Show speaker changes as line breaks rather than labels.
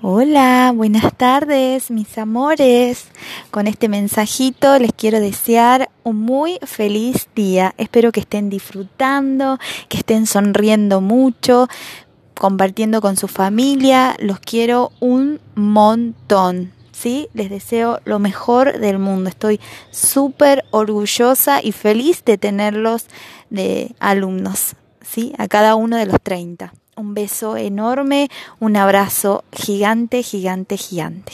Hola, buenas tardes, mis amores. Con este mensajito les quiero desear un muy feliz día. Espero que estén disfrutando, que estén sonriendo mucho, compartiendo con su familia. Los quiero un montón. ¿Sí? Les deseo lo mejor del mundo. Estoy súper orgullosa y feliz de tenerlos de alumnos, ¿sí? A cada uno de los 30. Un beso enorme, un abrazo gigante, gigante, gigante.